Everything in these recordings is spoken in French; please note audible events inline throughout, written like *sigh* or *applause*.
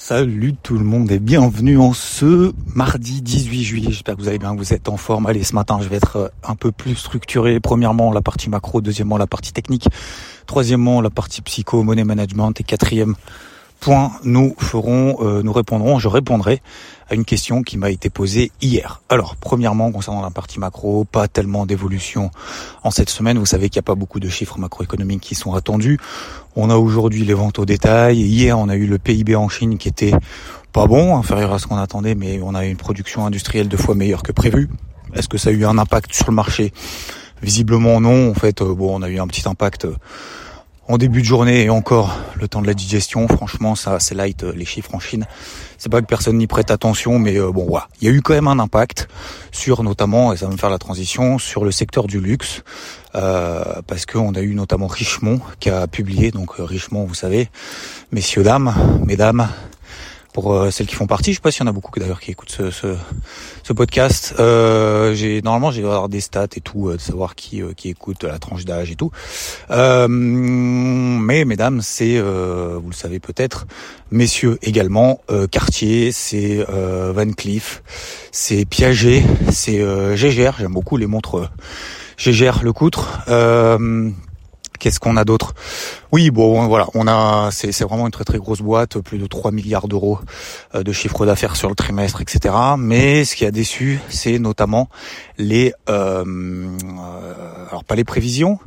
Salut tout le monde et bienvenue en ce mardi 18 juillet. J'espère que vous allez bien, que vous êtes en forme. Allez, ce matin, je vais être euh, un peu plus structuré. Premièrement, la partie macro. Deuxièmement, la partie technique. Troisièmement, la partie psycho, money management. Et quatrième point, nous ferons, euh, nous répondrons, je répondrai à une question qui m'a été posée hier. Alors, premièrement, concernant la partie macro, pas tellement d'évolution en cette semaine. Vous savez qu'il n'y a pas beaucoup de chiffres macroéconomiques qui sont attendus. On a aujourd'hui les ventes au détail. Hier, on a eu le PIB en Chine qui était pas bon, inférieur à ce qu'on attendait, mais on a eu une production industrielle deux fois meilleure que prévu. Est-ce que ça a eu un impact sur le marché? Visiblement non. En fait, euh, bon, on a eu un petit impact euh, en début de journée et encore le temps de la digestion. Franchement, ça c'est light euh, les chiffres en Chine. C'est pas que personne n'y prête attention, mais euh, bon voilà, il y a eu quand même un impact sur notamment, et ça va me faire la transition, sur le secteur du luxe, euh, parce qu'on a eu notamment Richemont qui a publié, donc Richemont, vous savez, messieurs dames, mesdames, pour euh, celles qui font partie. Je sais pas s'il y en a beaucoup d'ailleurs qui écoutent ce, ce, ce podcast. Euh, j'ai normalement j'ai des stats et tout, euh, de savoir qui euh, qui écoute la tranche d'âge et tout. mais mesdames, c'est vous le savez peut-être, messieurs également, Cartier, c'est Van Cleef, c'est Piaget, c'est Gégère. J'aime beaucoup les montres. Gégère le coutre. Qu'est-ce qu'on a d'autre? Oui, bon, voilà, on a, c'est vraiment une très très grosse boîte, plus de 3 milliards d'euros euh, de chiffre d'affaires sur le trimestre, etc. Mais ce qui a déçu, c'est notamment les, euh, euh, alors pas les prévisions,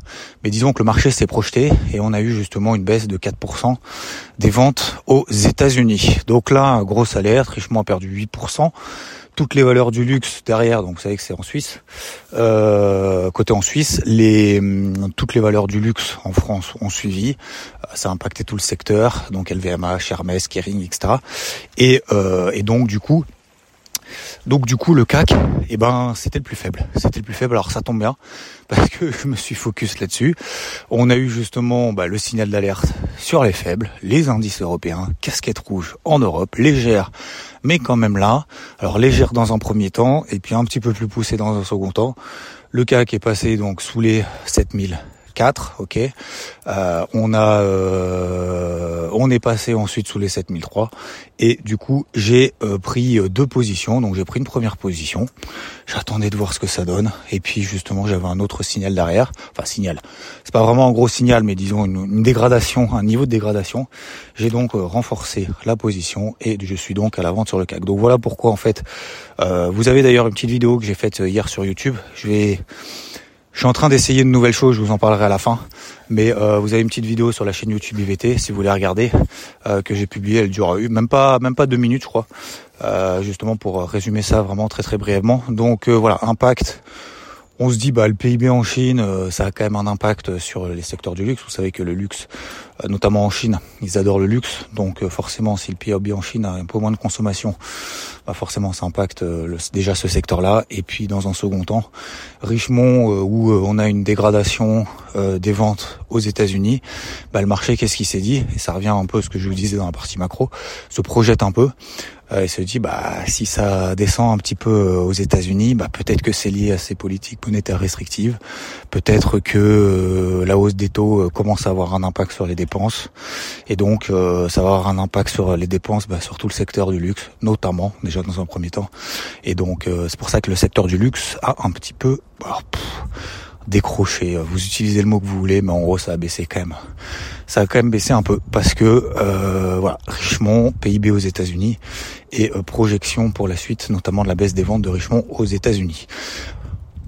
mais disons que le marché s'est projeté et on a eu justement une baisse de 4% des ventes aux États-Unis. Donc là, gros alerte, richement a perdu 8% toutes les valeurs du luxe derrière, donc vous savez que c'est en Suisse, euh, côté en Suisse, hum, toutes les valeurs du luxe en France ont suivi, euh, ça a impacté tout le secteur, donc LVMH, Hermès, Kering, etc. Et, euh, et donc du coup, donc du coup le CAC, eh ben c'était le plus faible. C'était le plus faible. Alors ça tombe bien *laughs* parce que je me suis focus là-dessus. On a eu justement bah, le signal d'alerte sur les faibles, les indices européens, casquette rouge en Europe, légère, mais quand même là. Alors légère dans un premier temps et puis un petit peu plus poussé dans un second temps. Le CAC est passé donc sous les 7000 4, ok. Euh, on a, euh, on est passé ensuite sous les 7003 et du coup j'ai euh, pris deux positions. Donc j'ai pris une première position. J'attendais de voir ce que ça donne et puis justement j'avais un autre signal derrière. Enfin signal. C'est pas vraiment un gros signal, mais disons une, dégradation, un niveau de dégradation. J'ai donc renforcé la position et je suis donc à la vente sur le CAC. Donc voilà pourquoi en fait. vous avez d'ailleurs une petite vidéo que j'ai faite hier sur YouTube. Je vais je suis en train d'essayer de nouvelles choses, je vous en parlerai à la fin. Mais euh, vous avez une petite vidéo sur la chaîne YouTube IVT, si vous voulez regarder, euh, que j'ai publiée. Elle dure même pas même pas deux minutes, je crois. Euh, justement pour résumer ça vraiment très très brièvement. Donc voilà, impact on se dit bah le PIB en Chine, euh, ça a quand même un impact sur les secteurs du luxe. Vous savez que le luxe, euh, notamment en Chine, ils adorent le luxe. Donc euh, forcément, si le PIB en Chine a un peu moins de consommation, bah forcément ça impacte déjà ce secteur-là. Et puis dans un second temps, Richemont, où on a une dégradation des ventes aux États-Unis, bah, le marché, qu'est-ce qu'il s'est dit? Et ça revient un peu à ce que je vous disais dans la partie macro, se projette un peu euh, il se dit bah si ça descend un petit peu euh, aux États-Unis, bah peut-être que c'est lié à ces politiques monétaires restrictives, peut-être que euh, la hausse des taux commence à avoir un impact sur les dépenses et donc ça va avoir un impact sur les dépenses bah, sur tout le secteur du luxe, notamment déjà dans un premier temps. Et donc c'est pour ça que le secteur du luxe a un petit peu décroché. Vous utilisez le mot que vous voulez, mais en gros ça a baissé quand même ça a quand même baissé un peu parce que euh, voilà, Richemont, PIB aux États-Unis et euh, projection pour la suite, notamment de la baisse des ventes de Richemont aux États-Unis.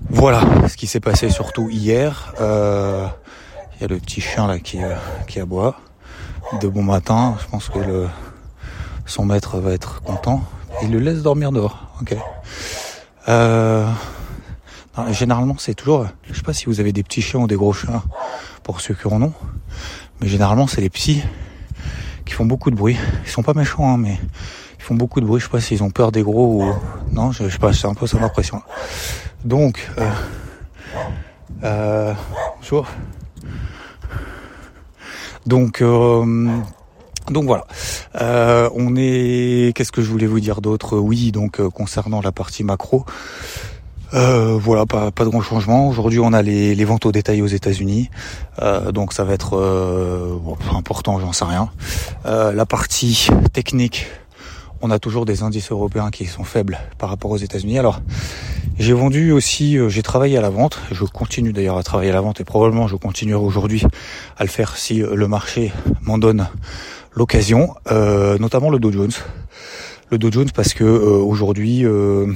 Voilà ce qui s'est passé surtout hier. Euh, le petit chien là qui, qui aboie. De bon matin, je pense que son maître va être content. Il le laisse dormir dehors. Ok. généralement, c'est toujours. Je sais pas si vous avez des petits chiens ou des gros chiens, pour ceux qui en ont. Mais généralement, c'est les petits qui font beaucoup de bruit. Ils sont pas méchants, hein, mais ils font beaucoup de bruit. Je sais pas s'ils ont peur des gros ou non. Je, sais pas. C'est un peu ça l'impression. Donc, euh, euh, bonjour. Donc, euh, donc voilà. Euh, on est. Qu'est-ce que je voulais vous dire d'autre? Oui, donc concernant la partie macro. Euh, voilà, pas, pas de grand changement. Aujourd'hui, on a les, les ventes au détail aux États-Unis, euh, donc ça va être euh, important, j'en sais rien. la partie technique, on a toujours des indices européens qui sont faibles par rapport aux États-Unis. Alors, j'ai vendu aussi, j'ai travaillé à la vente. Je continue d'ailleurs à travailler à la vente et probablement je continuerai aujourd'hui à le faire si le marché m'en donne l'occasion, notamment le Dow Jones le Dow Jones parce que euh, aujourd'hui euh,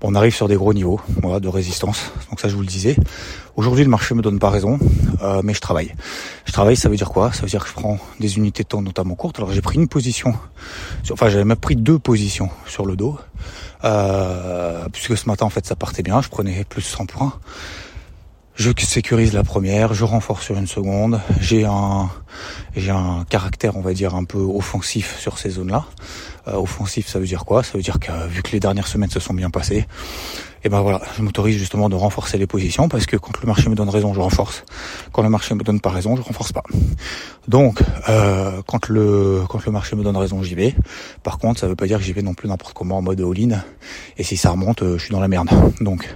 on arrive sur des gros niveaux voilà, de résistance. Donc ça je vous le disais. Aujourd'hui le marché me donne pas raison, euh, mais je travaille. Je travaille, ça veut dire quoi? Ça veut dire que je prends des unités de temps notamment courtes. Alors j'ai pris une position, enfin j'avais même pris deux positions sur le dos, puisque ce matin en fait ça partait bien, je prenais plus de 100 points. Je sécurise la première, je renforce sur une seconde. J'ai un, j'ai un caractère, on va dire, un peu offensif sur ces zones-là. Euh, offensif, ça veut dire quoi? Ça veut dire que vu que les dernières semaines se sont bien passées, et eh ben voilà, je m'autorise justement de renforcer les positions parce que quand le marché me donne raison, je renforce. Quand le marché me donne pas raison, je renforce pas. Donc, euh, quand le quand le marché me donne raison, j'y vais. Par contre, ça veut pas dire que j'y vais non plus n'importe comment en mode all-in. Et si ça remonte, euh, je suis dans la merde. Donc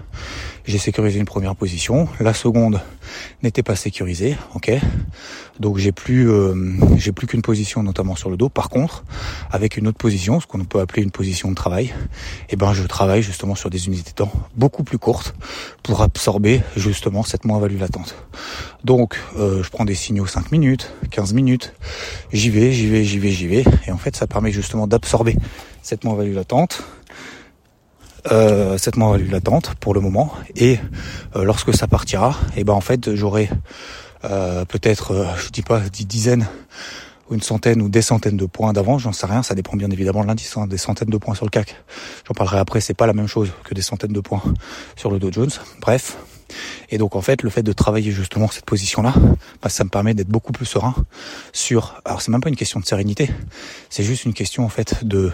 j'ai sécurisé une première position. La seconde n'était pas sécurisée, ok. Donc j'ai plus, euh, j'ai plus qu'une position, notamment sur le dos. Par contre, avec une autre position, ce qu'on peut appeler une position de travail, eh ben je travaille justement sur des unités de temps beaucoup plus courtes pour absorber justement cette moins-value latente. Donc euh, je prends des signaux 5 minutes, 15 minutes, j'y vais, j'y vais, j'y vais, j'y vais, et en fait ça permet justement d'absorber cette moins-value latente euh, cette moins-value latente pour le moment. Et euh, lorsque ça partira, et eh ben en fait j'aurai euh, peut-être, euh, je dis pas des dizaines ou une centaine ou des centaines de points d'avance, j'en sais rien, ça dépend bien évidemment de l'indice, hein, des centaines de points sur le CAC. J'en parlerai après, c'est pas la même chose que des centaines de points sur le Dow Jones. Bref. Et donc en fait, le fait de travailler justement cette position-là, bah, ça me permet d'être beaucoup plus serein sur. Alors c'est même pas une question de sérénité, c'est juste une question en fait de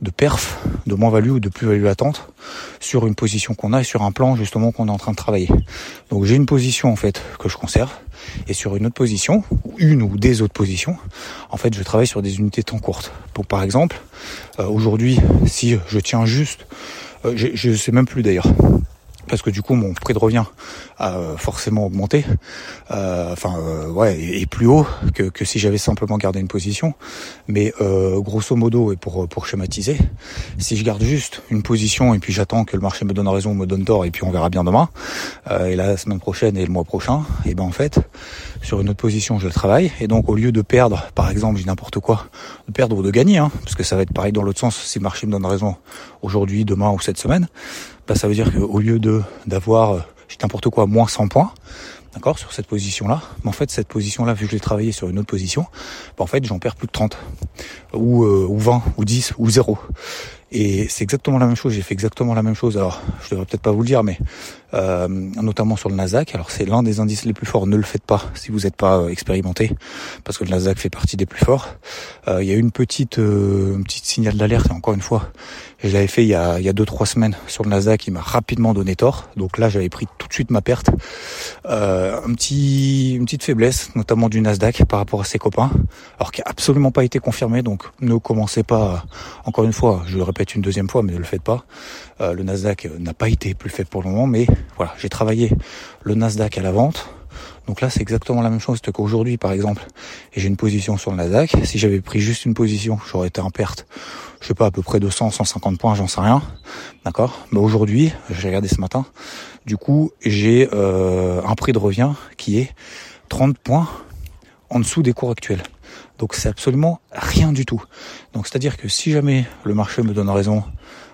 de perf, de moins-value ou de plus-value latente sur une position qu'on a et sur un plan justement qu'on est en train de travailler. Donc j'ai une position en fait que je conserve et sur une autre position, une ou des autres positions, en fait je travaille sur des unités temps courtes. Pour par exemple, euh, aujourd'hui si je tiens juste, euh, je ne sais même plus d'ailleurs, parce que du coup mon prix de revient a euh, forcément augmenté, euh, enfin euh, ouais, et, plus haut que, que si j'avais simplement gardé une position. Mais grosso modo, et pour pour schématiser, si je garde juste une position et puis j'attends que le marché me donne raison ou me donne tort et puis on verra bien demain, et la semaine prochaine et le mois prochain, et ben en fait sur une autre position je travaille et donc au lieu de perdre, par exemple, j'ai n'importe quoi, de perdre ou de gagner, hein, parce que ça va être pareil dans l'autre sens si le marché me donne raison aujourd'hui, demain ou cette semaine bah, ça veut dire qu'au lieu de d'avoir, euh, n'importe quoi, moins 100 points, d'accord, sur cette position-là, mais en fait, cette position-là, vu que je l'ai travaillé sur une autre position, bah, en fait, j'en perds plus de 30, ou, euh, ou 20, ou 10, ou 0. Et c'est exactement la même chose, j'ai fait exactement la même chose, alors je devrais peut-être pas vous le dire, mais euh, notamment sur le Nasdaq, alors c'est l'un des indices les plus forts, ne le faites pas si vous n'êtes pas euh, expérimenté, parce que le Nasdaq fait partie des plus forts. Euh, il y a une petite, une petite signal d'alerte, encore une fois, je l'avais fait il y a, il y a deux trois semaines sur le Nasdaq, il m'a rapidement donné tort, donc là j'avais pris tout de suite ma perte. un petit, une petite faiblesse, notamment du Nasdaq par rapport à ses copains, alors qui a absolument pas été confirmé, donc ne commencez pas, encore une fois, je le répète, une deuxième fois, mais ne le faites pas. Euh, le Nasdaq euh, n'a pas été plus faible pour le moment, mais voilà, j'ai travaillé le Nasdaq à la vente. Donc là, c'est exactement la même chose qu'aujourd'hui, par exemple. Et j'ai une position sur le Nasdaq. Si j'avais pris juste une position, j'aurais été en perte. Je sais pas, à peu près 200, 150 points, j'en sais rien. D'accord? Mais aujourd'hui, j'ai regardé ce matin. Du coup, j'ai euh, un prix de revient qui est 30 points en dessous des cours actuels. Donc c'est absolument rien du tout. Donc c'est-à-dire que si jamais le marché me donne raison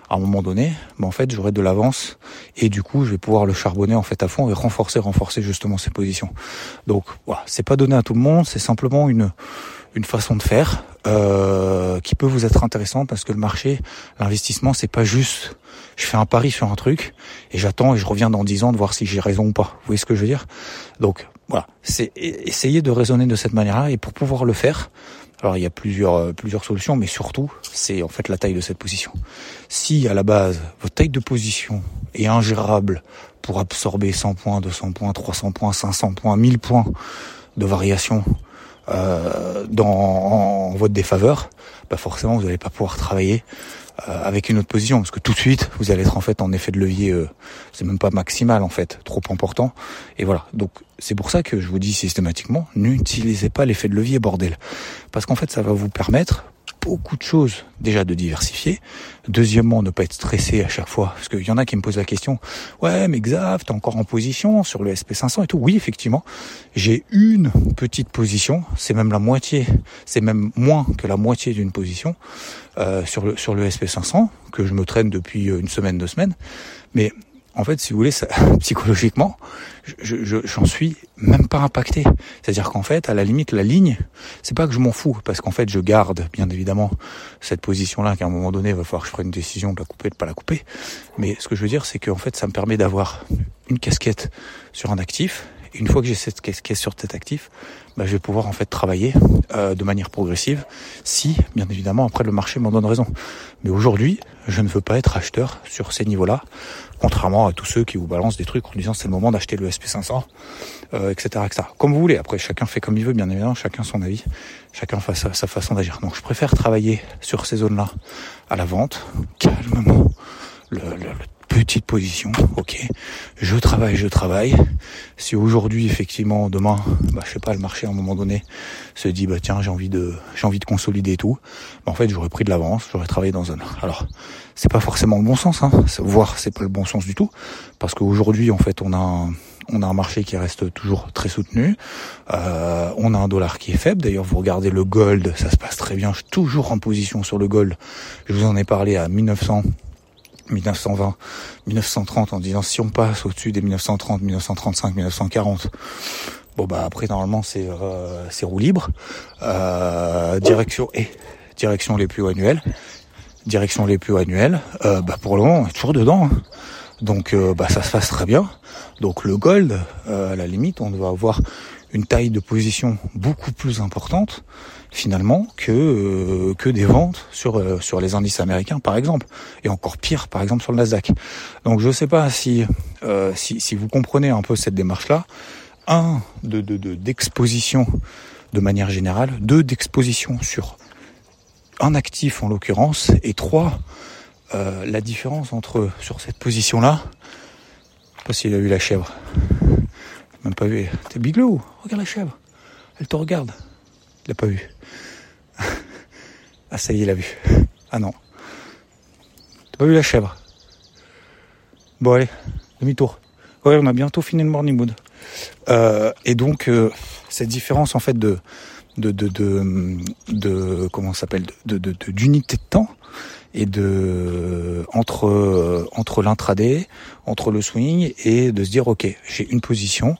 à un moment donné, ben en fait j'aurai de l'avance et du coup je vais pouvoir le charbonner en fait à fond et renforcer, renforcer justement ses positions. Donc voilà, c'est pas donné à tout le monde, c'est simplement une une façon de faire euh, qui peut vous être intéressante parce que le marché, l'investissement, c'est pas juste je fais un pari sur un truc et j'attends et je reviens dans 10 ans de voir si j'ai raison ou pas. Vous voyez ce que je veux dire? Donc voilà, c'est essayer de raisonner de cette manière-là et pour pouvoir le faire, alors il y a plusieurs euh, plusieurs solutions, mais surtout c'est en fait la taille de cette position. Si à la base votre taille de position est ingérable pour absorber 100 points, 200 points, 300 points, 500 points, 1000 points de variation euh, dans en votre défaveur, bah forcément vous n'allez pas pouvoir travailler avec une autre position, parce que tout de suite, vous allez être en fait en effet de levier, euh, c'est même pas maximal en fait, trop important. Et voilà, donc c'est pour ça que je vous dis systématiquement, n'utilisez pas l'effet de levier, bordel. Parce qu'en fait, ça va vous permettre, beaucoup de choses déjà de diversifier. Deuxièmement, ne pas être stressé à chaque fois, parce qu'il y en a qui me posent la question, ouais mais Xav, t'es encore en position sur le SP500 et tout. Oui, effectivement, j'ai une petite position, c'est même la moitié, c'est même moins que la moitié d'une position euh, sur le sur le SP500 que je me traîne depuis une semaine, deux semaines. Mais en fait, si vous voulez, *laughs* psychologiquement, je, je, j'en suis même pas impacté. C'est-à-dire qu'en fait, à la limite, la ligne, c'est pas que je m'en fous, parce qu'en fait, je garde, bien évidemment, cette position-là, qu'à un moment donné, il va falloir que je prenne une décision de la couper, de pas la couper. Mais ce que je veux dire, c'est qu'en fait, ça me permet d'avoir une casquette sur un actif. Une fois que j'ai cette casquette sur cet actif, bah, je vais pouvoir en fait travailler euh, de manière progressive, si, bien évidemment, après le marché m'en donne raison. Mais aujourd'hui, je ne veux pas être acheteur sur ces niveaux-là contrairement à tous ceux qui vous balancent des trucs en disant c'est le moment d'acheter le SP500, euh, etc., etc. Comme vous voulez. Après, chacun fait comme il veut, bien évidemment, chacun son avis, chacun sa, sa façon d'agir. Donc, je préfère travailler sur ces zones-là à la vente, calmement, le, le, le petite position, ok. Je travaille, je travaille. Si aujourd'hui, effectivement, demain, bah, je sais pas, le marché à un moment donné se dit, bah tiens, j'ai envie de, j'ai envie de consolider tout. Bah, en fait, j'aurais pris de l'avance, j'aurais travaillé dans un. Alors, c'est pas forcément le bon sens, hein. Voire, c'est pas le bon sens du tout, parce qu'aujourd'hui, en fait, on a un, on a un marché qui reste toujours très soutenu. Euh, on a un dollar qui est faible. D'ailleurs, vous regardez le gold, ça se passe très bien. Je suis toujours en position sur le gold. Je vous en ai parlé à 1900. 1920, 1930 en disant si on passe au-dessus des 1930, 1935, 1940, bon bah après normalement c'est euh, c'est roue libre, euh, direction et direction les plus hauts annuels, direction les plus hauts annuels, euh, bah pour le moment on est toujours dedans, hein. donc euh, bah ça se passe très bien. Donc le gold, euh, à la limite, on doit avoir une taille de position beaucoup plus importante finalement que euh, que des ventes sur euh, sur les indices américains par exemple et encore pire par exemple sur le Nasdaq. Donc je sais pas si euh, si, si vous comprenez un peu cette démarche là. Un de d'exposition de, de manière générale, deux d'exposition sur un actif en l'occurrence et trois euh, la différence entre sur cette position là. Je sais pas s'il a vu la chèvre. Même pas vu. T'es biglou Regarde la chèvre. Elle te regarde. Il l'a pas vu. *laughs* ah ça y est, il a vu. Ah non. T'as pas vu la chèvre? Bon allez, demi-tour. Ouais, on a bientôt fini le morning mood. Euh, et donc euh, cette différence en fait de de de de, de s'appelle? De de d'unité de, de, temps et de entre entre l'intraday, entre le swing et de se dire ok j'ai une position,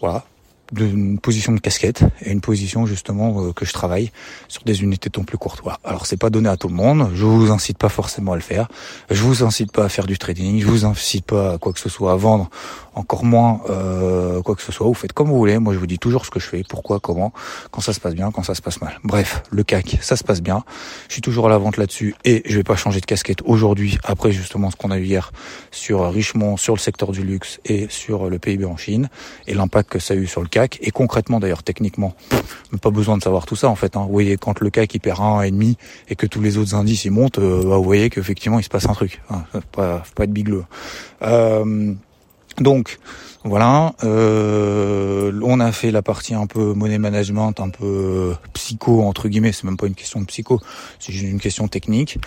voilà d'une position de casquette et une position justement euh, que je travaille sur des unités de temps plus courtes. Voilà. Alors c'est pas donné à tout le monde, je vous incite pas forcément à le faire, je vous incite pas à faire du trading, je vous incite pas à quoi que ce soit à vendre, encore moins euh, quoi que ce soit. Vous faites comme vous voulez. Moi je vous dis toujours ce que je fais, pourquoi, comment, quand ça se passe bien, quand ça se passe mal. Bref, le CAC, ça se passe bien. Je suis toujours à la vente là-dessus et je vais pas changer de casquette aujourd'hui après justement ce qu'on a eu hier sur Richemont, sur le secteur du luxe et sur le PIB en Chine et l'impact que ça a eu sur le CAC et concrètement d'ailleurs techniquement pas besoin de savoir tout ça en fait hein. vous voyez quand le CAC il perd un et demi et que tous les autres indices ils montent euh, bah, vous voyez qu'effectivement il se passe un truc hein. pas, être bigleux euh, donc voilà, euh, on a fait la partie un peu money management, un peu psycho entre guillemets. C'est même pas une question de psycho, c'est juste une question technique.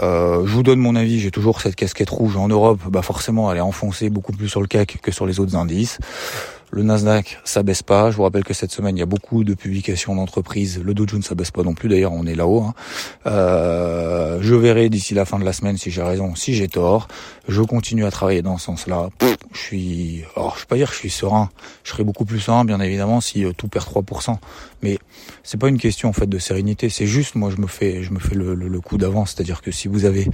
Je vous donne mon avis. J'ai toujours cette casquette rouge en Europe. Bah forcément, elle est enfoncée beaucoup plus sur le CAC que sur les autres indices. Le Nasdaq, ça baisse pas. Je vous rappelle que cette semaine, il y a beaucoup de publications d'entreprises. Le Dow Jones, ça baisse pas non plus. D'ailleurs, on est là-haut. Hein. Euh, je verrai d'ici la fin de la semaine si j'ai raison, si j'ai tort. Je continue à travailler dans ce sens-là. Je suis, alors je vais pas dire que je suis serein. Je serais beaucoup plus serein, bien évidemment, si euh, tout perd 3%. Mais c'est pas une question en fait de sérénité. C'est juste, moi, je me fais, je me fais le coup d'avance. C'est-à-dire que si vous avez,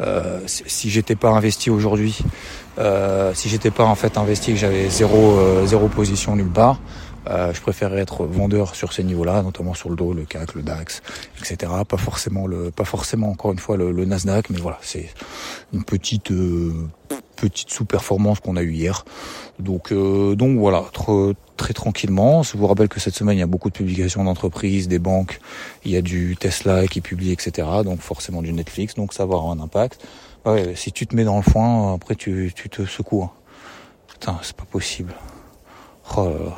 euh, si j'étais pas investi aujourd'hui, euh, si j'étais pas en fait investi, que j'avais zéro, euh, zéro position nulle part. Euh, je préférerais être vendeur sur ces niveaux-là, notamment sur le dos, le CAC, le DAX, etc. Pas forcément le, pas forcément encore une fois le, le Nasdaq, mais voilà, c'est une petite, euh, petite sous-performance qu'on a eu hier. Donc, euh, donc voilà, très, très tranquillement. Je vous rappelle que cette semaine, il y a beaucoup de publications d'entreprises, des banques, il y a du Tesla qui publie, etc. Donc forcément du Netflix, donc ça va avoir un impact. Ouais, si tu te mets dans le foin, après tu, tu te secoues. Hein. Putain, c'est pas possible. Oh.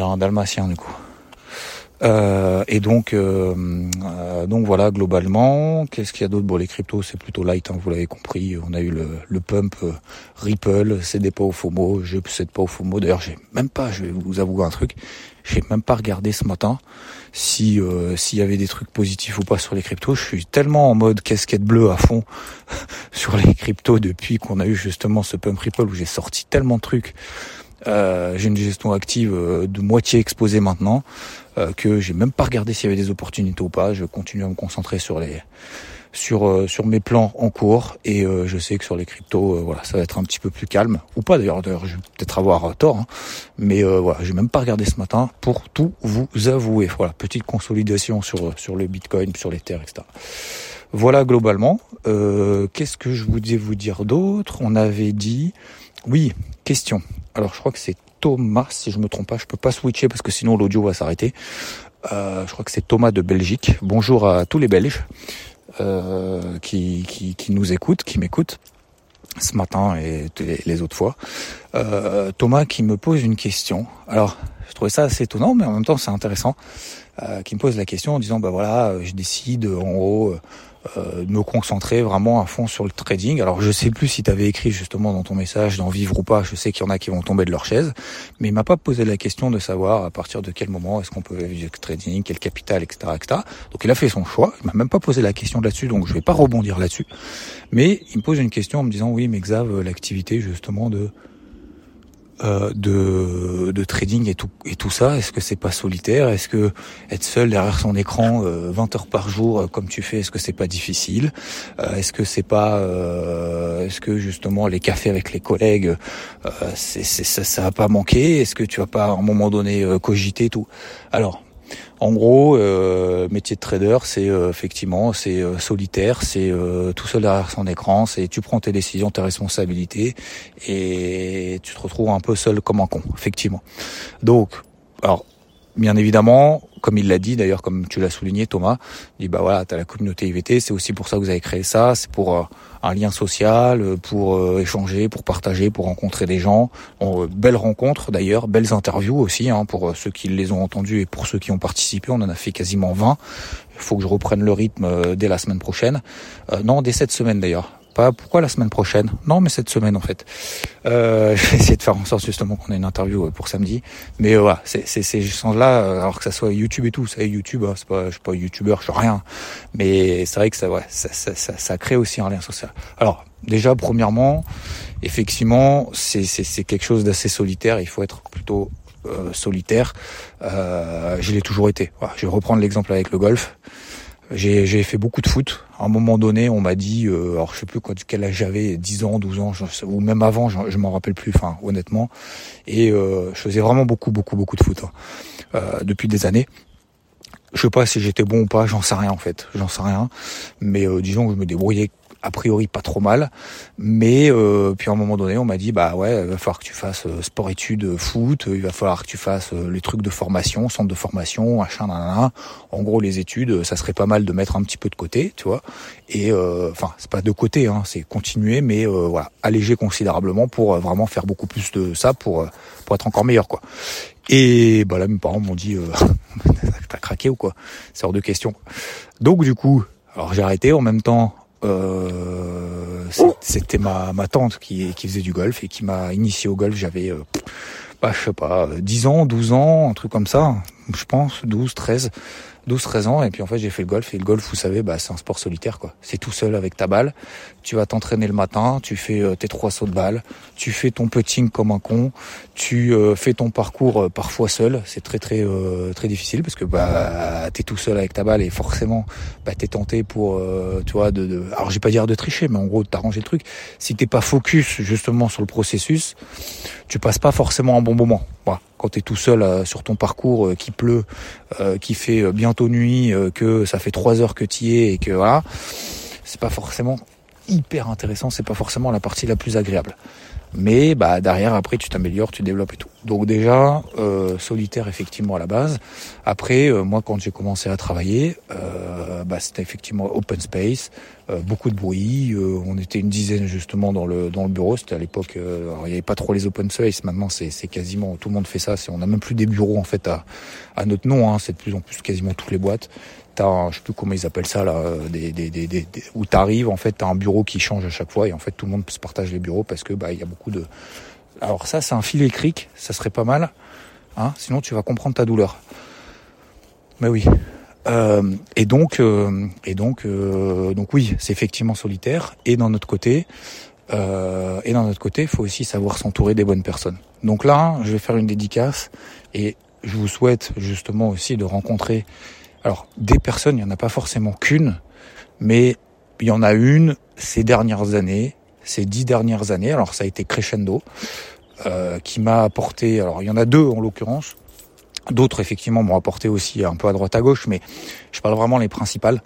Un dalmatien du coup. Euh, et donc, euh, euh, donc voilà, globalement, qu'est-ce qu'il y a d'autre? Bon, les cryptos, c'est plutôt light, hein, vous l'avez compris. On a eu le, le pump Ripple, cédez pas au FOMO, je cède pas au FOMO. D'ailleurs, j'ai même pas, je vais vous avouer un truc, j'ai même pas regardé ce matin si s'il y avait des trucs positifs ou pas sur les cryptos. Je suis tellement en mode casquette bleue à fond *laughs* sur les cryptos depuis qu'on a eu justement ce pump Ripple où j'ai sorti tellement de trucs. J'ai une gestion active de moitié exposée maintenant. Euh, que j'ai même pas regardé s'il y avait des opportunités ou pas. Je continue à me concentrer sur les sur euh, sur mes plans en cours et euh, je sais que sur les cryptos voilà ça va être un petit peu plus calme ou pas d'ailleurs d'ailleurs je vais peut-être avoir tort hein. mais voilà j'ai même pas regardé ce matin pour tout vous avouer voilà petite consolidation sur sur le bitcoin sur les terres etc voilà globalement qu'est-ce que je voulais vous dire d'autre? On avait dit oui question alors je crois que c'est Thomas, si je me trompe pas, je peux pas switcher parce que sinon l'audio va s'arrêter. Euh, je crois que c'est Thomas de Belgique. Bonjour à tous les Belges euh, qui, qui, nous écoutent, qui m'écoutent ce matin et les autres fois. Euh, Thomas qui me pose une question. Alors, je trouvais ça assez étonnant, mais en même temps c'est intéressant. qui me pose la question en disant, bah voilà, je décide en haut euh, me concentrer vraiment à fond sur le trading. Alors je sais plus si tu avais écrit justement dans ton message d'en vivre ou pas, je sais qu'il y en a qui vont tomber de leur chaise, mais il m'a pas posé la question de savoir à partir de quel moment est-ce qu'on peut vivre le trading, quel capital, etc., etc. Donc il a fait son choix, il m'a même pas posé la question là-dessus, donc je vais pas rebondir là-dessus. Mais il me pose une question en me disant oui mais Xav, l'activité justement de euh, de, de, trading et tout, et tout ça. Est-ce que c'est pas solitaire? Est-ce que être seul derrière son écran 20 euh, heures par jour euh, comme tu fais, est-ce que c'est pas difficile? Est-ce que c'est pas, est-ce que justement les cafés avec les collègues, c'est, ça, ça va pas manquer Est-ce que tu vas pas à un moment donné cogiter tout? Alors en gros, euh, métier de trader, c'est euh, effectivement c'est euh, solitaire, c'est tout seul derrière son écran, c'est tu prends tes décisions, tes responsabilités et tu te retrouves un peu seul comme un con, effectivement. Donc, alors bien évidemment, comme il l'a dit d'ailleurs, comme tu l'as souligné Thomas, il dit bah voilà, tu as la communauté IVT, c'est aussi pour ça que vous avez créé ça, c'est pour euh, un lien social, euh, pour euh, échanger, pour partager, pour rencontrer des gens. belles rencontres d'ailleurs, belles interviews aussi hein, pour ceux qui les ont entendues et pour ceux qui ont participé, on en a fait quasiment 20. Il faut que je reprenne le rythme dès la semaine prochaine. non, dès cette semaine d'ailleurs. Pas pourquoi la semaine prochaine? Non, mais cette semaine en fait. Euh, *laughs* je vais essayer de faire en sorte justement qu'on ait une interview euh, pour samedi. Mais euh, voilà, c'est c'est ces sens-là, euh, alors que ça soit YouTube et tout. Ça YouTube, hein, c'est pas, je suis pas YouTuber, je suis rien. Mais c'est vrai que ça, ouais, ça, ça, ça, ça, crée aussi un lien social. Alors déjà, premièrement, effectivement, c'est c'est quelque chose d'assez solitaire. Il faut être plutôt euh, solitaire. Euh, je l'ai toujours été. Voilà, je vais reprendre l'exemple avec le golf. J'ai fait beaucoup de foot. À un moment donné, on m'a dit, euh, alors je sais plus quoi, quel âge j'avais, 10 ans, 12 ans, ou même avant, je, m'en rappelle plus, enfin honnêtement. Et euh, je faisais vraiment beaucoup, beaucoup, beaucoup de foot hein, euh, depuis des années. Je sais pas si j'étais bon ou pas, j'en sais rien en fait, j'en sais rien. Mais euh, disons que je me débrouillais a priori pas trop mal. Mais euh, puis à un moment donné, on m'a dit bah ouais, il va falloir que tu fasses euh, sport études euh, foot, il va falloir que tu fasses les trucs de formation, centre de formation, machin, nanana. En gros, les études, ça serait pas mal de mettre un petit peu de côté, tu vois. Et enfin, c'est pas de côté, hein, c'est continuer, mais voilà, alléger considérablement pour vraiment faire beaucoup plus de ça pour pour être encore meilleur, quoi. Et bah là, mes parents m'ont dit, *laughs* t'as craqué ou quoi? C'est hors de question. Donc du coup, alors j'ai arrêté. En même temps, euh, c'était ma, ma tante qui, qui faisait du golf et qui m'a initié au golf. J'avais, euh, bah, je sais pas, 10 ans, 12 ans, un truc comme ça, je pense, 12, 13. 12-13 ans et puis en fait j'ai fait le golf et le golf vous savez bah c'est un sport solitaire quoi. C'est tout seul avec ta balle. Tu vas t'entraîner le matin, tu fais euh, tes trois sauts de balle, tu fais ton putting comme un con, tu euh, fais ton parcours euh, parfois seul, c'est très très très difficile parce que bah t'es tout seul avec ta balle et forcément bah t'es tenté pour tu vois de, de alors j'ai pas dire de tricher mais en gros t'arranger le truc. Si t'es pas focus justement sur le processus, tu passes pas forcément un bon moment. Quand tu es tout seul sur ton parcours, qui pleut, qui fait bientôt nuit, que ça fait trois heures que tu y es et que voilà, c'est pas forcément hyper intéressant, c'est pas forcément la partie la plus agréable. Mais bah derrière après tu t'améliores, tu développes et tout. Donc déjà euh, solitaire effectivement à la base. Après euh, moi quand j'ai commencé à travailler, euh, bah, c'était effectivement open space, beaucoup de bruit. on était une dizaine justement dans le dans le bureau. C'était à l'époque, il n'y avait pas trop les open space. Maintenant c'est quasiment tout le monde fait ça. On a même plus des bureaux en fait à à notre nom. Hein. C'est de plus en plus quasiment toutes les boîtes t'as je sais plus comment ils appellent ça là des, des, où t'arrives en fait t'as un bureau qui change à chaque fois et en fait tout le monde se partage les bureaux parce que bah il y a beaucoup de alors ça c'est un fil électrique ça serait pas mal hein sinon tu vas comprendre ta douleur. Mais oui. Euh, et donc euh, et donc euh, donc oui c'est effectivement solitaire et d'un autre côté euh, et d'un autre côté faut aussi savoir s'entourer des bonnes personnes. Donc là je vais faire une dédicace et je vous souhaite justement aussi de rencontrer alors, des personnes, il n'y en a pas forcément qu'une, mais il y en a une ces dernières années, ces dix dernières années, alors ça a été crescendo, euh, qui m'a apporté, alors il y en a deux en l'occurrence, d'autres effectivement m'ont apporté aussi un peu à droite à gauche, mais je parle vraiment les principales,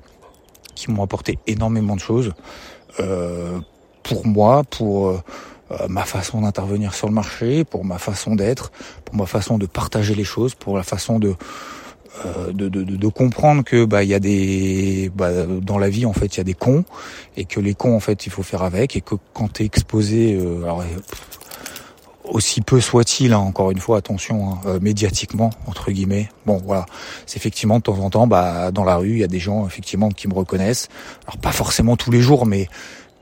qui m'ont apporté énormément de choses, euh, pour moi, pour... Euh, ma façon d'intervenir sur le marché, pour ma façon d'être, pour ma façon de partager les choses, pour la façon de de, de, de, comprendre que bah il y a des bah, dans la vie en fait il y a des cons et que les cons en fait il faut faire avec et que quand t'es exposé euh, alors, aussi peu soit-il hein, encore une fois attention hein, euh, médiatiquement entre guillemets bon voilà. C'est effectivement de temps en temps bah dans la rue il y a des gens effectivement qui me reconnaissent. Alors pas forcément tous les jours mais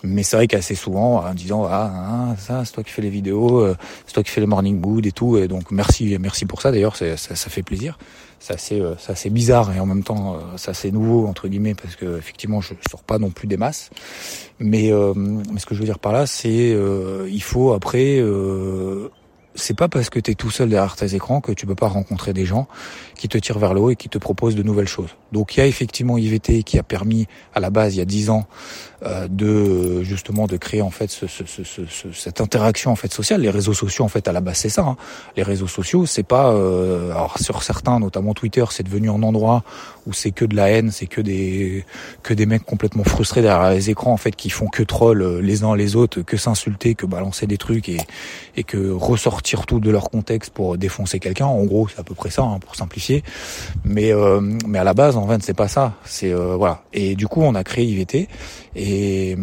mais c'est vrai qu'assez souvent en disant ah, ah ça c'est toi qui fais les vidéos c'est toi qui fais le morning mood et tout et donc merci merci pour ça d'ailleurs ça, ça fait plaisir c'est assez, euh, assez bizarre et en même temps euh, c'est nouveau entre guillemets parce que effectivement je sors pas non plus des masses. Mais, euh, mais ce que je veux dire par là, c'est il faut après c'est pas parce que tu es tout seul derrière tes écrans que tu peux pas rencontrer des gens qui te tirent vers le haut et qui te proposent de nouvelles choses. Donc il y a effectivement IVT qui a permis à la base il y a dix ans euh, de justement de créer en fait ce, ce, ce, cette interaction en fait sociale. Les réseaux sociaux en fait à la base c'est ça. Hein. Les réseaux sociaux c'est pas euh, alors sur certains notamment Twitter c'est devenu un endroit où c'est que de la haine, c'est que des que des mecs complètement frustrés derrière les écrans en fait qui font que troll euh, les uns les autres, que s'insulter, que balancer des trucs et et que ressortir tout de leur contexte pour défoncer quelqu'un. En gros c'est à peu près ça hein, pour simplifier. Mais euh, mais à la base en fait c'est pas ça. C'est euh, voilà. Et du coup on a créé IVT et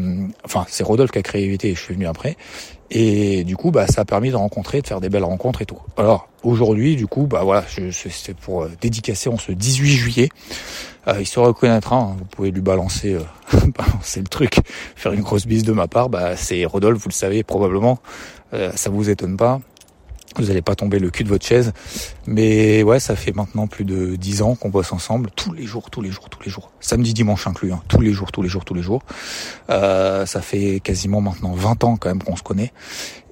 enfin c'est Rodolphe qui a créé IVT. Et je suis venu après. Et du coup, bah, ça a permis de rencontrer, de faire des belles rencontres et tout. Alors aujourd'hui, du coup, bah voilà, c'est pour euh, dédicacer en ce 18 juillet. Euh, il se reconnaîtra. Hein, vous pouvez lui balancer, euh, *laughs* balancer le truc, faire une grosse bise de ma part. Bah, c'est Rodolphe, vous le savez probablement. Euh, ça vous étonne pas vous n'allez pas tomber le cul de votre chaise. Mais ouais, ça fait maintenant plus de dix ans qu'on bosse ensemble, tous les jours, tous les jours, tous les jours. Samedi, dimanche inclus, hein, tous les jours, tous les jours, tous les jours. Euh, ça fait quasiment maintenant 20 ans quand même qu'on se connaît.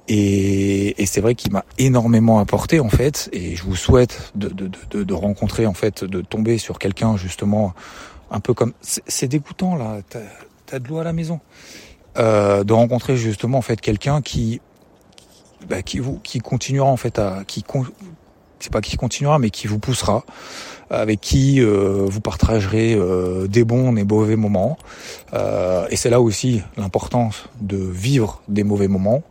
Et, et c'est vrai qu'il m'a énormément apporté en fait. Et je vous souhaite de, de, de, de rencontrer en fait, de tomber sur quelqu'un justement un peu comme... C'est dégoûtant là, t'as as de l'eau à la maison. Euh, de rencontrer justement en fait quelqu'un qui bah, qui vous qui continuera en fait à qui c'est pas qui continuera mais qui vous poussera avec qui euh, vous partagerez euh, des bons et mauvais moments. Euh, et c'est là aussi l'importance de vivre des mauvais moments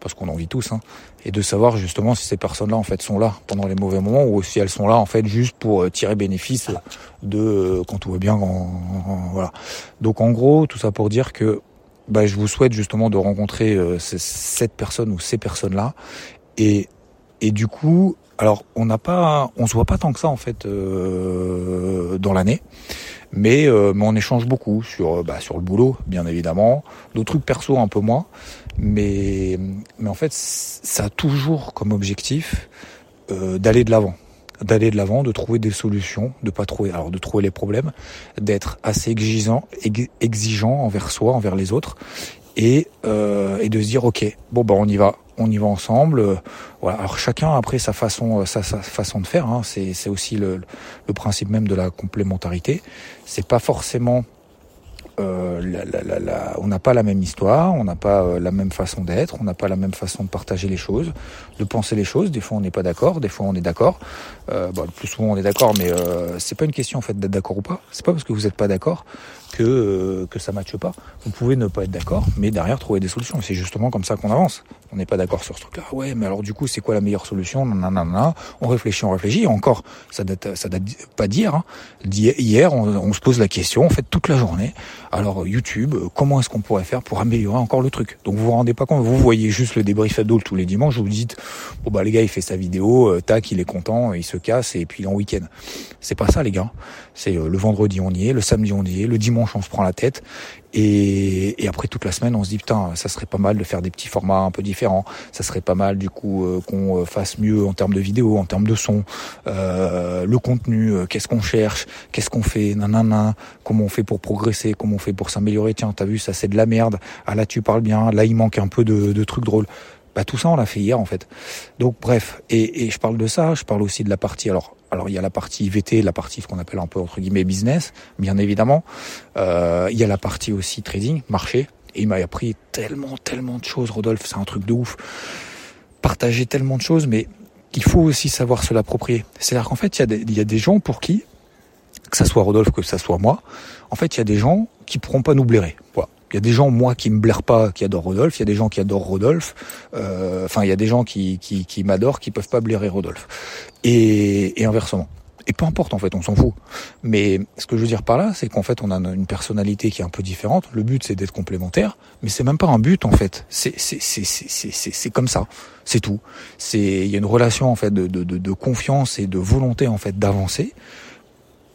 parce qu'on en vit tous hein, et de savoir justement si ces personnes-là en fait sont là pendant les mauvais moments ou si elles sont là en fait juste pour tirer bénéfice de quand tout va bien voilà. Donc en gros tout ça pour dire que bah, je vous souhaite justement de rencontrer euh, cette personne ou ces personnes-là. Et, et du coup, alors on n'a pas, on se voit pas tant que ça en fait euh, dans l'année, mais, euh, mais on échange beaucoup sur, bah, sur le boulot, bien évidemment, d'autres trucs perso un peu moins, mais, mais en fait ça a toujours comme objectif euh, d'aller de l'avant d'aller de l'avant, de trouver des solutions, de pas trouver, alors de trouver les problèmes, d'être assez exigeant, exigeant envers soi, envers les autres, et, euh, et de se dire ok, bon bah on y va, on y va ensemble. Euh, voilà. Alors chacun après sa façon, sa, sa façon de faire. Hein. C'est, c'est aussi le, le principe même de la complémentarité. C'est pas forcément euh, on n'a pas la même histoire, on n'a pas euh, la même façon d'être, on n'a pas la même façon de partager les choses, de penser les choses. Des fois, on n'est pas d'accord, des fois, on est d'accord. Euh, le plus souvent, on est d'accord, mais euh, c'est pas une question en fait d'être d'accord ou pas. C'est pas parce que vous n'êtes pas d'accord que euh, que ça matche pas. Vous pouvez ne pas être d'accord, mais derrière trouver des solutions. C'est justement comme ça qu'on avance. On n'est pas d'accord sur ce truc-là. Ouais, mais alors du coup, c'est quoi la meilleure solution? Nanana. On réfléchit, on réfléchit. Encore, ça date, ça date pas d'hier. Hein. Hier, on, on, se pose la question, en fait, toute la journée. Alors YouTube, comment est-ce qu'on pourrait faire pour améliorer encore le truc Donc vous vous rendez pas compte, vous voyez juste le débrief Adol tous les dimanches, vous vous dites bon bah les gars, il fait sa vidéo, euh, tac, il est content, il se casse et puis il est en week-end. C'est pas ça les gars. C'est euh, le vendredi on y est, le samedi on y est, le dimanche on se prend la tête et, et, après toute la semaine, on se dit putain, ça serait pas mal de faire des petits formats un peu différents. Ça serait pas mal du coup euh, qu'on euh, fasse mieux en termes de vidéo, en termes de son, euh, le contenu. Euh, qu'est-ce qu'on cherche, qu'est-ce qu'on fait, nanana, comment on fait pour progresser, comment on fait pour s'améliorer. Tiens, t'as vu, ça c'est de la merde. Ah là tu parles bien. Là il manque un peu de, de trucs drôles. Bah tout ça on l'a fait hier en fait. Donc bref, et, et je parle de ça. Je parle aussi de la partie alors alors il y a la partie VT, la partie qu'on appelle un peu entre guillemets business, bien évidemment. Euh, il y a la partie aussi trading, marché. Et il m'a appris tellement, tellement de choses, Rodolphe, c'est un truc de ouf. Partager tellement de choses, mais il faut aussi savoir se l'approprier. C'est-à-dire qu'en fait, il y, a des, il y a des gens pour qui, que ça soit Rodolphe, que ça soit moi, en fait, il y a des gens qui pourront pas nous blairer. Il y a des gens, moi, qui me blairent pas, qui adorent Rodolphe. Il y a des gens qui adorent Rodolphe. Euh, enfin, il y a des gens qui, qui, qui m'adorent, qui peuvent pas blairer Rodolphe. Et, et inversement. Et peu importe, en fait, on s'en fout. Mais ce que je veux dire par là, c'est qu'en fait, on a une personnalité qui est un peu différente. Le but, c'est d'être complémentaire. Mais c'est même pas un but, en fait. C'est, c'est, c'est, c'est, c'est, comme ça. C'est tout. C'est, il y a une relation, en fait, de, de, de confiance et de volonté, en fait, d'avancer.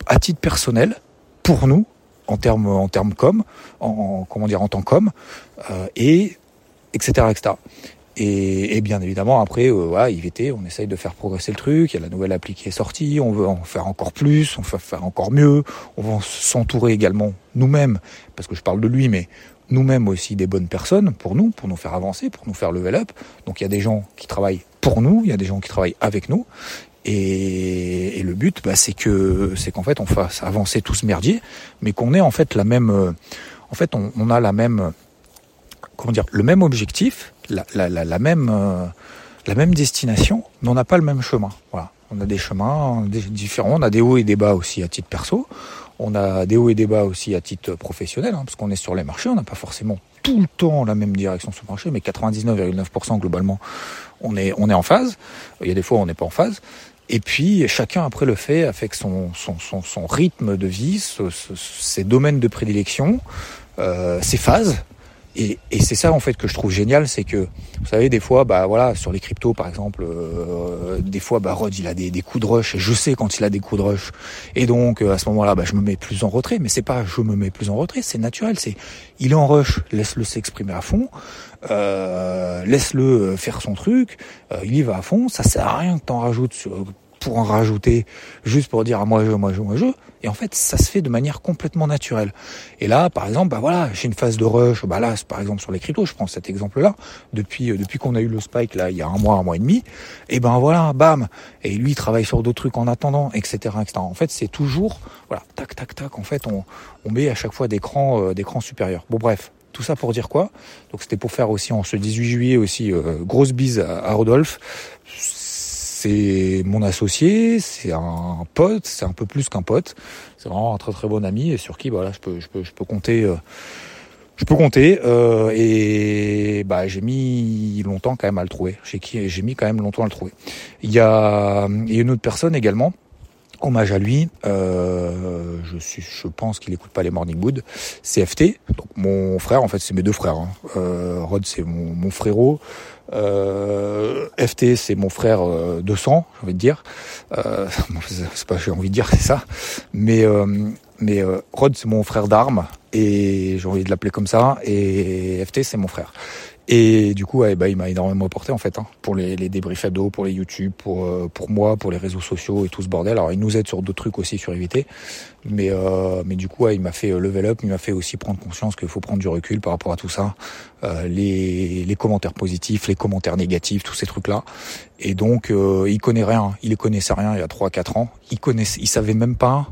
À titre personnel, pour nous, en termes en termes com, en comment dire en tant qu'homme, euh, et etc etc. Et, et, bien évidemment après euh, voilà, IVT, on essaye de faire progresser le truc. Il y a la nouvelle appli qui est sortie, on veut en faire encore plus, on veut faire encore mieux. On va s'entourer également nous-mêmes, parce que je parle de lui, mais nous-mêmes aussi des bonnes personnes pour nous, pour nous faire avancer, pour nous faire level up. Donc il y a des gens qui travaillent pour nous, il y a des gens qui travaillent avec nous. Et, et le but, bah, c'est que c'est qu'en fait on fasse avancer tout ce merdier, mais qu'on ait en fait la même, euh, en fait on, on, a la même, comment dire, le même objectif, la, la, la, même, euh, la même destination, mais on n'a pas le même chemin. Voilà, on a des chemins différents, on a des hauts et des bas aussi à titre perso, on a des hauts et des bas aussi à titre professionnel, hein, parce qu'on est sur les marchés, on n'a pas forcément tout le temps la même direction sur le marché, mais 99,9% globalement, on est, on est en phase. Il y a des fois où on n'est pas en phase. Et puis chacun après le fait avec son, son, son, son rythme de vie, ses domaines de prédilection, euh, ses phases. Et, et c'est ça en fait que je trouve génial, c'est que vous savez des fois, bah voilà, sur les cryptos par exemple, euh, des fois bah Rod il a des, des, coups de rush et je sais quand il a des coups de rush. Et donc à ce moment-là, bah je me mets plus en retrait. Mais c'est pas je me mets plus en retrait, c'est naturel. C'est il est en rush, laisse-le s'exprimer à fond, euh, laisse-le faire son truc, euh, il y va à fond. Ça sert à rien que t'en rajoutes sur pour en rajouter, juste pour dire ah, moi je, moi je, moi je. Et en fait, ça se fait de manière complètement naturelle. Et là, par exemple, bah voilà, j'ai une phase de rush. Bah là, par exemple sur les cryptos, je prends cet exemple-là. Depuis euh, depuis qu'on a eu le spike là, il y a un mois, un mois et demi. Et ben voilà, bam. Et lui, il travaille sur d'autres trucs en attendant, etc., etc. En fait, c'est toujours voilà, tac, tac, tac. En fait, on on met à chaque fois des crans euh, des crans supérieurs. Bon, bref. Tout ça pour dire quoi? Donc c'était pour faire aussi en ce 18 juillet aussi euh, grosse bise à, à Rodolphe c'est mon associé, c'est un pote, c'est un peu plus qu'un pote. C'est vraiment un très très bon ami et sur qui voilà, je peux je peux je peux compter euh, je peux compter euh, et bah j'ai mis longtemps quand même à le trouver. Qui j'ai mis quand même longtemps à le trouver. Il y a, il y a une autre personne également hommage à lui. Euh, je suis, je pense qu'il écoute pas les Morning Wood. C'est FT, donc mon frère. En fait, c'est mes deux frères. Hein. Euh, Rod, c'est mon, mon frérot. Euh, FT, c'est mon frère euh, de sang, j'ai envie de dire. Euh, *laughs* c'est pas, j'ai envie de dire, *laughs* c'est ça. Mais euh, mais euh, Rod, c'est mon frère d'armes et j'ai envie de l'appeler comme ça. Et FT, c'est mon frère. Et du coup, ouais, bah, il m'a énormément apporté en fait, hein, pour les, les débriefs ado, pour les YouTube, pour euh, pour moi, pour les réseaux sociaux et tout ce bordel. Alors, il nous aide sur d'autres trucs aussi sur éviter, mais euh, mais du coup, ouais, il m'a fait euh, level up, il m'a fait aussi prendre conscience qu'il faut prendre du recul par rapport à tout ça, euh, les les commentaires positifs, les commentaires négatifs, tous ces trucs là. Et donc, euh, il connaît rien, il connaissait rien il y a 3-4 ans, il connaissait, il savait même pas.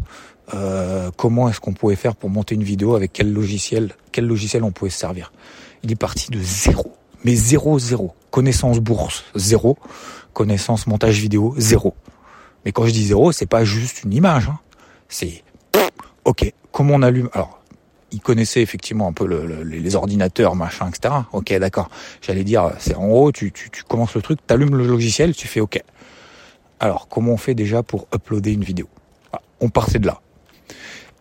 Euh, comment est-ce qu'on pouvait faire pour monter une vidéo avec quel logiciel, quel logiciel on pouvait se servir il est parti de zéro. Mais zéro, zéro. Connaissance bourse, zéro. Connaissance montage vidéo, zéro. Mais quand je dis zéro, c'est pas juste une image. Hein. C'est, ok, comment on allume? Alors, il connaissait effectivement un peu le, les ordinateurs, machin, etc. Ok, d'accord. J'allais dire, c'est en gros, tu, tu, tu commences le truc, tu allumes le logiciel, tu fais OK. Alors, comment on fait déjà pour uploader une vidéo? Ah, On partait de là.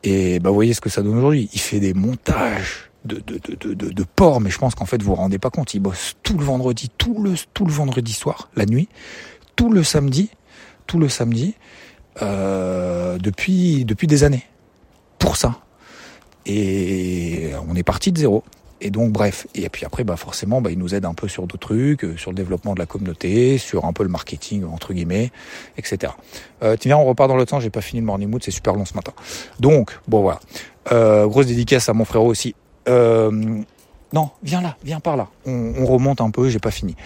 Et bah, vous voyez ce que ça donne aujourd'hui. Il fait des montages de, de, de, de, porc, mais je pense qu'en fait, vous vous rendez pas compte. Il bosse tout le vendredi, tout le, tout le vendredi soir, la nuit, tout le samedi, tout le samedi, euh, depuis, depuis des années. Pour ça. Et on est parti de zéro. Et donc bref, et puis après bah forcément bah, il nous aide un peu sur d'autres trucs, euh, sur le développement de la communauté, sur un peu le marketing entre guillemets, etc. Euh, tiens, on repart dans le temps, j'ai pas fini le morning mood, c'est super long ce matin. Donc bon voilà, euh, grosse dédicace à mon frérot aussi. Euh, non, viens là, viens par là. On, remonte un peu, j'ai pas fini.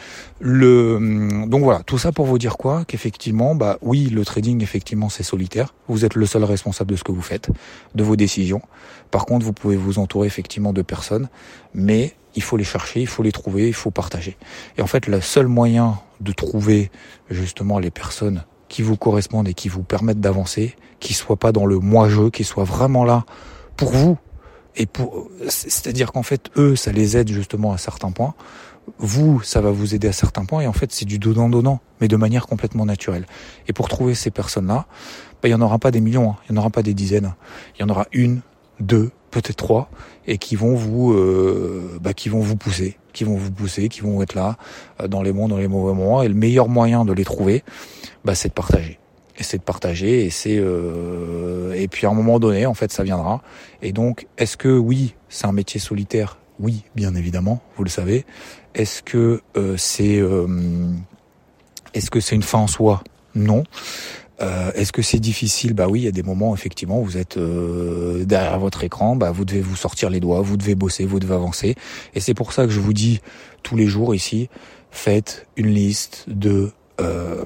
Le hum, donc voilà, tout ça pour vous dire quoi? Qu'effectivement, bah oui, le trading effectivement c'est solitaire. Vous êtes le seul responsable de ce que vous faites, de vos décisions. Par contre, vous pouvez vous entourer effectivement de personnes, mais il faut les chercher, il faut les trouver, il faut partager. Et en fait, le seul moyen de trouver justement les personnes qui vous correspondent et qui vous permettent d'avancer, qui soient pas dans le moi-je, qui soient vraiment là pour vous, et pour, c'est-à-dire qu'en fait, eux, ça les aide justement à certains points. Vous, ça va vous aider à certains points. Et en fait, c'est du donnant-donnant, mais de manière complètement naturelle. Et pour trouver ces personnes-là, bah, il n'y en aura pas des millions, hein. il n'y en aura pas des dizaines. Il y en aura une, deux, peut-être trois, et qui vont vous, euh, bah, qui vont vous pousser, qui vont vous pousser, qui vont être là euh, dans les bons, dans les mauvais moments. Et le meilleur moyen de les trouver, bah, c'est de partager et c'est de partager et c'est euh, et puis à un moment donné en fait ça viendra. Et donc est-ce que oui c'est un métier solitaire? Oui bien évidemment vous le savez. Est-ce que euh, c'est euh, est-ce que c'est une fin en soi? Non. Euh, est-ce que c'est difficile? Bah oui, il y a des moments effectivement vous êtes derrière votre écran, bah vous devez vous sortir les doigts, vous devez bosser, vous devez avancer. Et c'est pour ça que je vous dis tous les jours ici, faites une liste de euh,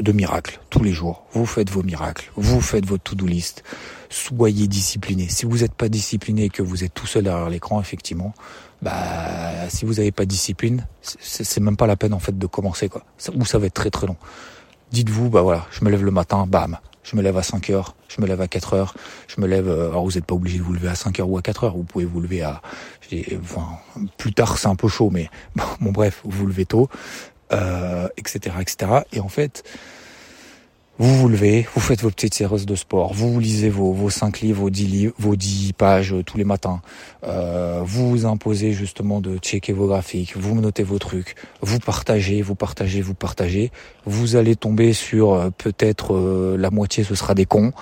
de miracles tous les jours. Vous faites vos miracles, vous faites votre to-do list. Soyez discipliné. Si vous n'êtes pas discipliné et que vous êtes tout seul derrière l'écran, effectivement, bah si vous n'avez pas de discipline, c'est même pas la peine en fait de commencer quoi. Ou ça va être très très long. Dites-vous, bah voilà, je me lève le matin, bam, je me lève à 5 heures, je me lève à 4 heures, je me lève. Euh, alors vous n'êtes pas obligé de vous lever à 5 heures ou à 4 heures, vous pouvez vous lever à, enfin, plus tard c'est un peu chaud, mais *laughs* bon bref, vous vous levez tôt, euh, etc., etc. Et en fait, vous vous levez, vous faites vos petites séances de sport, vous lisez vos, vos 5 livres, vos 10 livres, vos 10 pages euh, tous les matins. Euh, vous vous imposez justement de checker vos graphiques, vous notez vos trucs, vous partagez, vous partagez, vous partagez. Vous allez tomber sur euh, peut-être euh, la moitié ce sera des cons.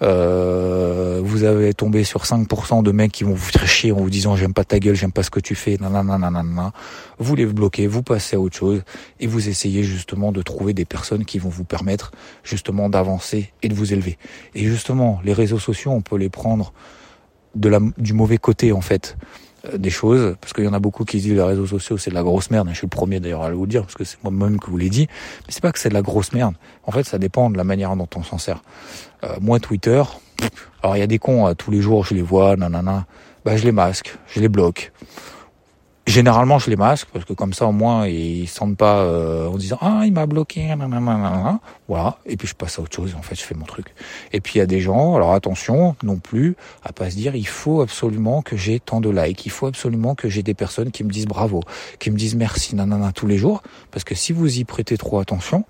vous allez tomber sur 5% de mecs qui vont vous faire chier en vous disant j'aime pas ta gueule, j'aime pas ce que tu fais, nanana. Vous les bloquez, vous passez à autre chose et vous essayez justement de trouver des personnes qui vont vous permettre justement d'avancer et de vous élever. Et justement, les réseaux sociaux, on peut les prendre du mauvais côté en fait euh, des choses, parce qu'il y en a beaucoup qui disent les réseaux sociaux c'est de la grosse merde, je suis le premier d'ailleurs à vous le dire, parce que c'est moi-même que vous l'ai dit, mais c'est pas que c'est de la grosse merde, en fait ça dépend de la manière dont on s'en sert. Euh, moi Twitter, alors il y a des cons, euh, tous les jours je les vois, nanana, bah je les masque, je les bloque. Généralement, je les masque parce que comme ça, au moins, ils sentent pas euh, en disant ah il m'a bloqué, voilà. Et puis je passe à autre chose. En fait, je fais mon truc. Et puis il y a des gens. Alors attention, non plus à pas se dire il faut absolument que j'ai tant de likes, il faut absolument que j'ai des personnes qui me disent bravo, qui me disent merci, nanana tous les jours. Parce que si vous y prêtez trop attention,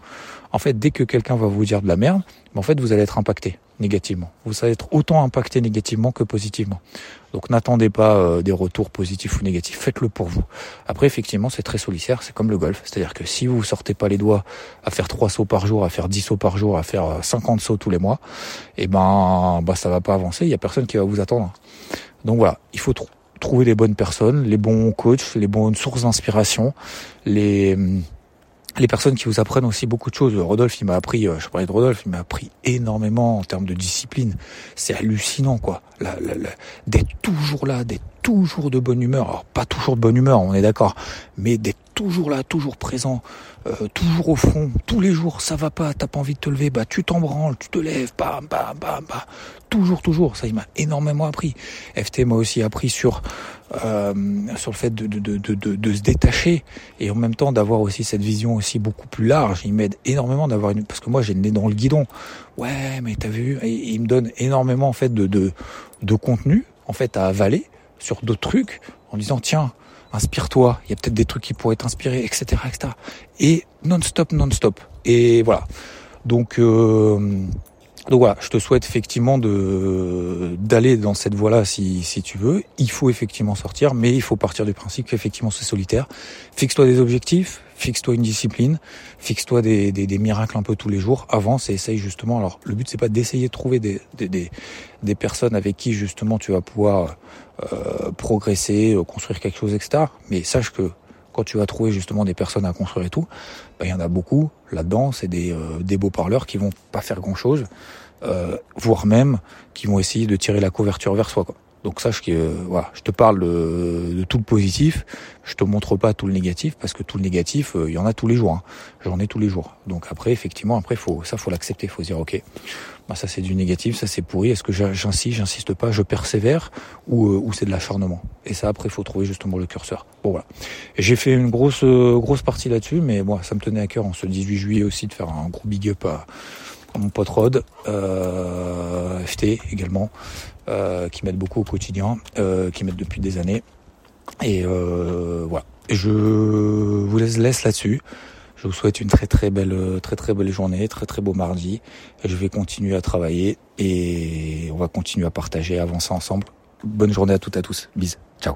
en fait, dès que quelqu'un va vous dire de la merde, en fait, vous allez être impacté négativement. Vous allez être autant impacté négativement que positivement. Donc n'attendez pas euh, des retours positifs ou négatifs, faites-le pour vous. Après effectivement c'est très solitaire, c'est comme le golf, c'est-à-dire que si vous sortez pas les doigts à faire 3 sauts par jour, à faire 10 sauts par jour, à faire 50 euh, sauts tous les mois, et eh ben bah ça va pas avancer, il y a personne qui va vous attendre. Donc voilà, il faut trouver les bonnes personnes, les bons coachs, les bonnes sources d'inspiration, les hum, les personnes qui vous apprennent aussi beaucoup de choses. Rodolphe, il m'a appris, euh, je parlais de Rodolphe, il m'a appris énormément en termes de discipline. C'est hallucinant, quoi. d'être toujours là, d'être toujours de bonne humeur. Alors, pas toujours de bonne humeur, on est d'accord, mais d'être toujours là, toujours présent, euh, toujours au front, tous les jours, ça va pas, t'as pas envie de te lever, bah tu t'en branles, tu te lèves, bam, bam, bam, bam. Toujours, toujours, ça il m'a énormément appris. FT m'a aussi appris sur euh, sur le fait de, de, de, de, de se détacher et en même temps d'avoir aussi cette vision aussi beaucoup plus large. Il m'aide énormément d'avoir une parce que moi j'ai le nez dans le guidon. Ouais, mais t'as vu, il me donne énormément en fait de, de, de contenu en fait à avaler sur d'autres trucs en disant tiens, inspire-toi, il y a peut-être des trucs qui pourraient t'inspirer, etc., etc. Et non-stop, non-stop. Et voilà. Donc, euh, donc voilà, je te souhaite effectivement de d'aller dans cette voie-là si, si tu veux. Il faut effectivement sortir, mais il faut partir du principe qu'effectivement c'est solitaire. Fixe-toi des objectifs, fixe-toi une discipline, fixe-toi des, des, des, miracles un peu tous les jours, avance et essaye justement. Alors le but c'est pas d'essayer de trouver des, des, des, personnes avec qui justement tu vas pouvoir euh, progresser, euh, construire quelque chose, etc. Mais sache que quand tu vas trouver justement des personnes à construire et tout, bah, il y en a beaucoup là-dedans, c'est des, euh, des beaux parleurs qui vont pas faire grand-chose, euh, voire même qui vont essayer de tirer la couverture vers soi. Quoi. Donc sache que euh, voilà, je te parle de, tout le positif, je te montre pas tout le négatif parce que tout le négatif, il y en a tous les jours. Hein. J'en ai tous les jours. Donc après, effectivement, après faut ça faut l'accepter, faut se dire ok, bah ça c'est du négatif, ça c'est pourri. Est-ce que j'insiste, j'insiste pas, je persévère ou, ou c'est de l'acharnement? Et ça après, faut trouver justement le curseur. Bon voilà. J'ai fait une grosse grosse partie là-dessus, mais bon, ça me tenait à cœur en ce 18 juillet aussi de faire un gros big up à mon pote Rod, euh, FT également, euh, qui m'aide beaucoup au quotidien, euh, qui m'aide depuis des années. Et euh, voilà. je vous laisse, laisse là-dessus. Je vous souhaite une très très belle, très très belle journée, très très beau mardi. Je vais continuer à travailler et on va continuer à partager, à avancer ensemble. Bonne journée à toutes et à tous. Bisous. Ciao.